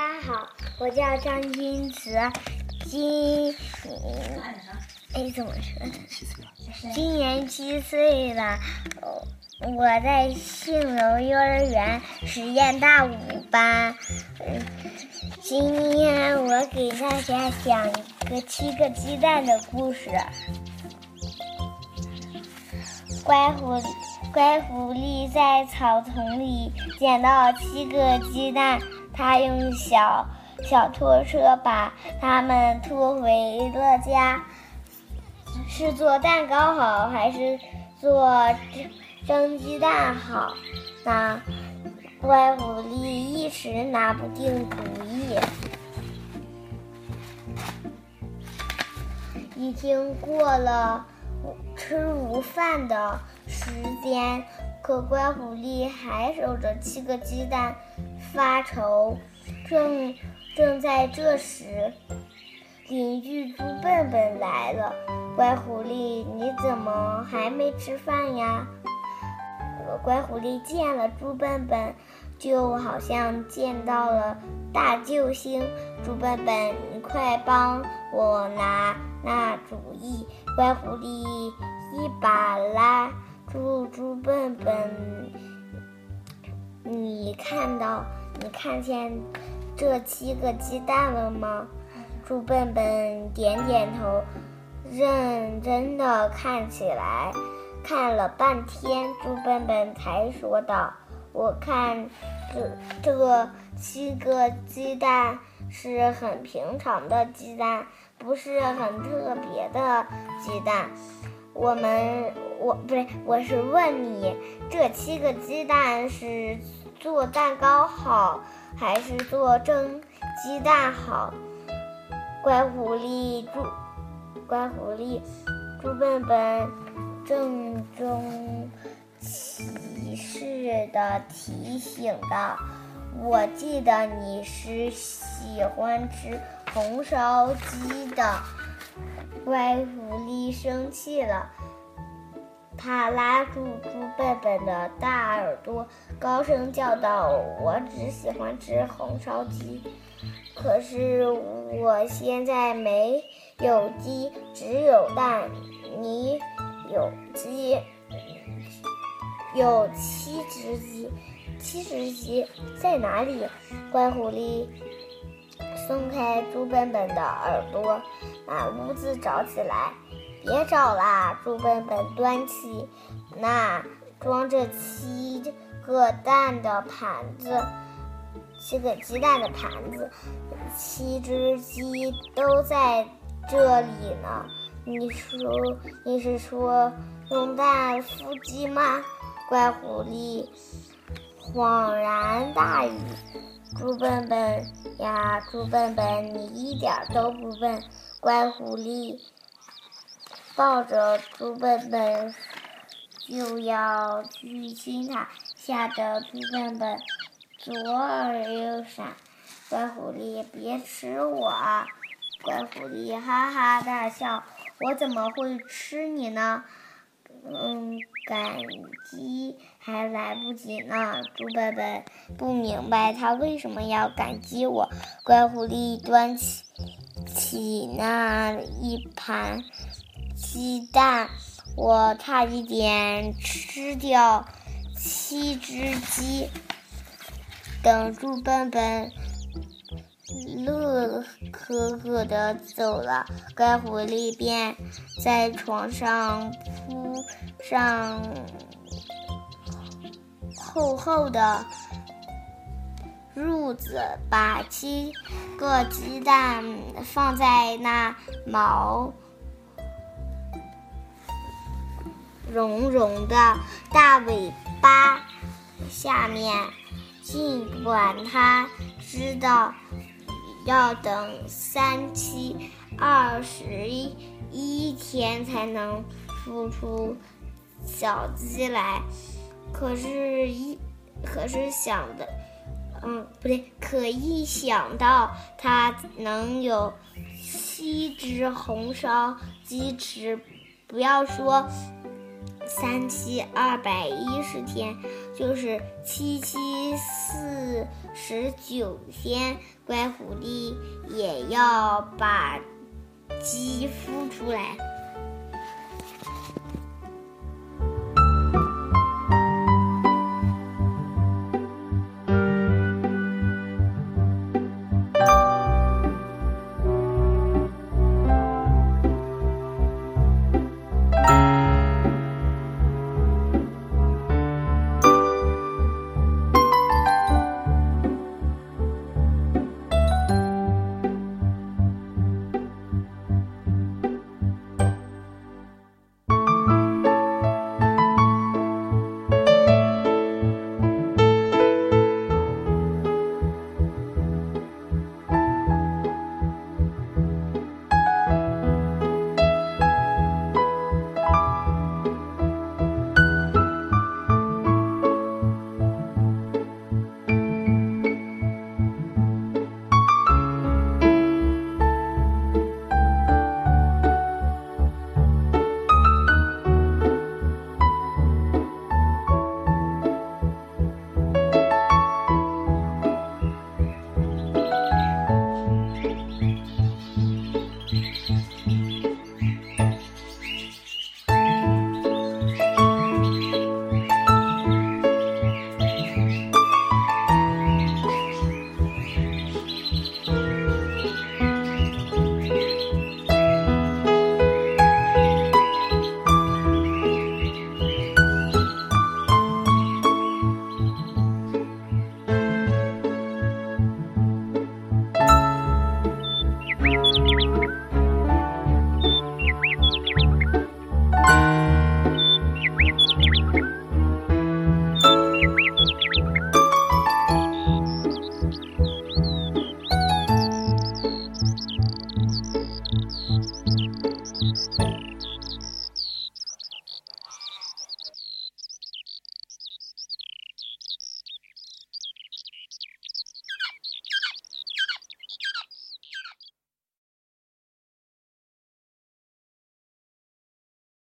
大家好，我叫张君慈，今哎怎么说？今年七岁了，我在杏柔幼儿园实验大五班。今天我给大家讲一个七个鸡蛋的故事。乖狐狸，乖狐狸在草丛里捡到七个鸡蛋，它用小小拖车把它们拖回了家。是做蛋糕好，还是做蒸鸡蛋好？那乖狐狸一时拿不定主意。已经过了吃午饭的时间，可乖狐狸还守着七个鸡蛋发愁。正正在这时，邻居猪笨笨来了。乖狐狸，你怎么还没吃饭呀？乖狐狸见了猪笨笨，就好像见到了大救星。猪笨笨，你快帮我拿那主意！乖狐狸一把拉猪猪笨笨，你看到你看见这七个鸡蛋了吗？猪笨笨点点头。认真的看起来，看了半天，猪笨笨才说道：“我看这这七个鸡蛋是很平常的鸡蛋，不是很特别的鸡蛋。我们我不对，我是问你，这七个鸡蛋是做蛋糕好，还是做蒸鸡蛋好？”乖狐狸猪。乖狐狸，猪笨笨郑重其事的提醒道：“我记得你是喜欢吃红烧鸡的。”乖狐狸生气了，他拉住猪笨笨的大耳朵，高声叫道：“我只喜欢吃红烧鸡，可是我现在没。”有鸡，只有蛋。你有鸡，有七只鸡，七只鸡在哪里？乖狐狸松开猪笨笨的耳朵，满屋子找起来。别找啦！猪笨笨端起那装着七个蛋的盘子，七个鸡蛋的盘子，七只鸡都在。这里呢？你说你是说用蛋孵鸡吗？乖狐狸恍然大悟。猪笨笨呀，猪笨笨，你一点都不笨。乖狐狸抱着猪笨笨就要去亲它，吓得猪笨笨左耳右闪。乖狐狸，别吃我啊！乖狐狸哈哈大笑：“我怎么会吃你呢？嗯，感激还来不及呢。”猪笨笨不明白他为什么要感激我。乖狐狸端起起那一盘鸡蛋，我差一点吃掉七只鸡。等猪笨笨。可可的走了，乖狐狸便在床上铺上厚厚的褥子，把七个鸡蛋放在那毛茸茸的大尾巴下面，尽管它知道。要等三七二十一天才能孵出小鸡来，可是，一可是想的，嗯，不对，可一想到它能有七只红烧鸡吃，不要说三七二百一十天，就是七七四十九天，乖狐狸也要把鸡孵出来。